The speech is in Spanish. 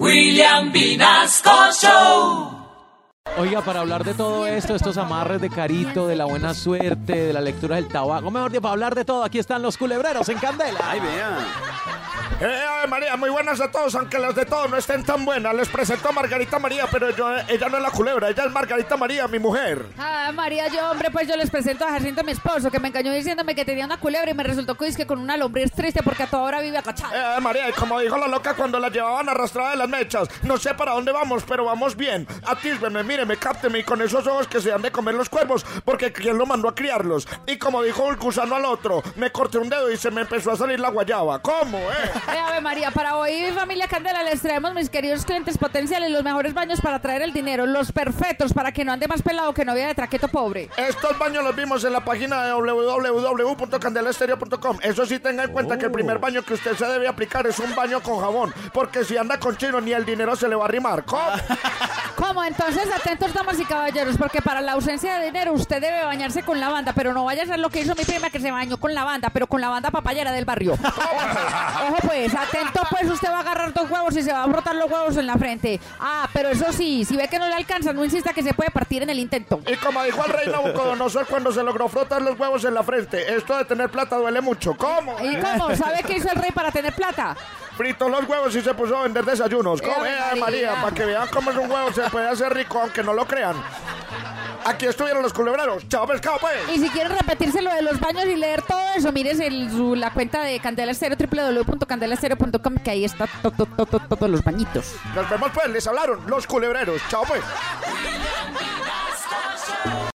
William Vinasco Show. Oiga, para hablar de todo esto, estos amarres de carito, de la buena suerte, de la lectura del tabaco, mejor dicho, para hablar de todo, aquí están los culebreros en Candela. Ay, vea. Eh, Ave María, muy buenas a todos, aunque las de todos no estén tan buenas. Les presento a Margarita María, pero yo, ella no es la culebra, ella es Margarita María, mi mujer. Ah, María, yo, hombre, pues yo les presento a Jacinto, mi esposo, que me engañó diciéndome que tenía una culebra y me resultó que es que con una lombriz triste porque a toda hora vive Eh, acachada. Ave María, y como dijo la loca cuando la llevaban arrastrada de las mechas, no sé para dónde vamos, pero vamos bien. Atísbenme, míreme, cápteme y con esos ojos que se han de comer los cuervos, porque quién lo mandó a criarlos. Y como dijo el gusano al otro, me corté un dedo y se me empezó a salir la guayaba. ¿Cómo, eh? Eh, Ave María, para hoy, familia Candela, les traemos, mis queridos clientes potenciales, los mejores baños para traer el dinero, los perfectos para que no ande más pelado que novia de traqueto pobre. Estos baños los vimos en la página de www.candelaestereo.com. Eso sí, tenga en cuenta que el primer baño que usted se debe aplicar es un baño con jabón, porque si anda con chino ni el dinero se le va a arrimar. ¿Cómo? Entonces, atentos, damas y caballeros, porque para la ausencia de dinero usted debe bañarse con la banda, pero no vaya a ser lo que hizo mi prima que se bañó con la banda, pero con la banda papayera del barrio. Ojo pues, atento pues, usted va a agarrar dos huevos y se va a frotar los huevos en la frente. Ah, pero eso sí, si ve que no le alcanza, no insista que se puede partir en el intento. Y como dijo el rey Nabucodonosor cuando se logró frotar los huevos en la frente, esto de tener plata duele mucho. ¿Cómo? ¿Y cómo? ¿Sabe qué hizo el rey para tener plata? Fritó los huevos y se puso a vender desayunos. Eh, María, María. para que vean cómo es un huevo, se puede hacer rico, aunque no lo crean. Aquí estuvieron los culebreros. Chao, pescado, pues. Y si quieren repetirse lo de los baños y leer todo eso, mires el, su- la cuenta de Candela Estéreo, www.candelaestéreo.com, que ahí está to- to- to- to- todos los bañitos. Nos vemos, pues. Les hablaron los culebreros. Chao, pues.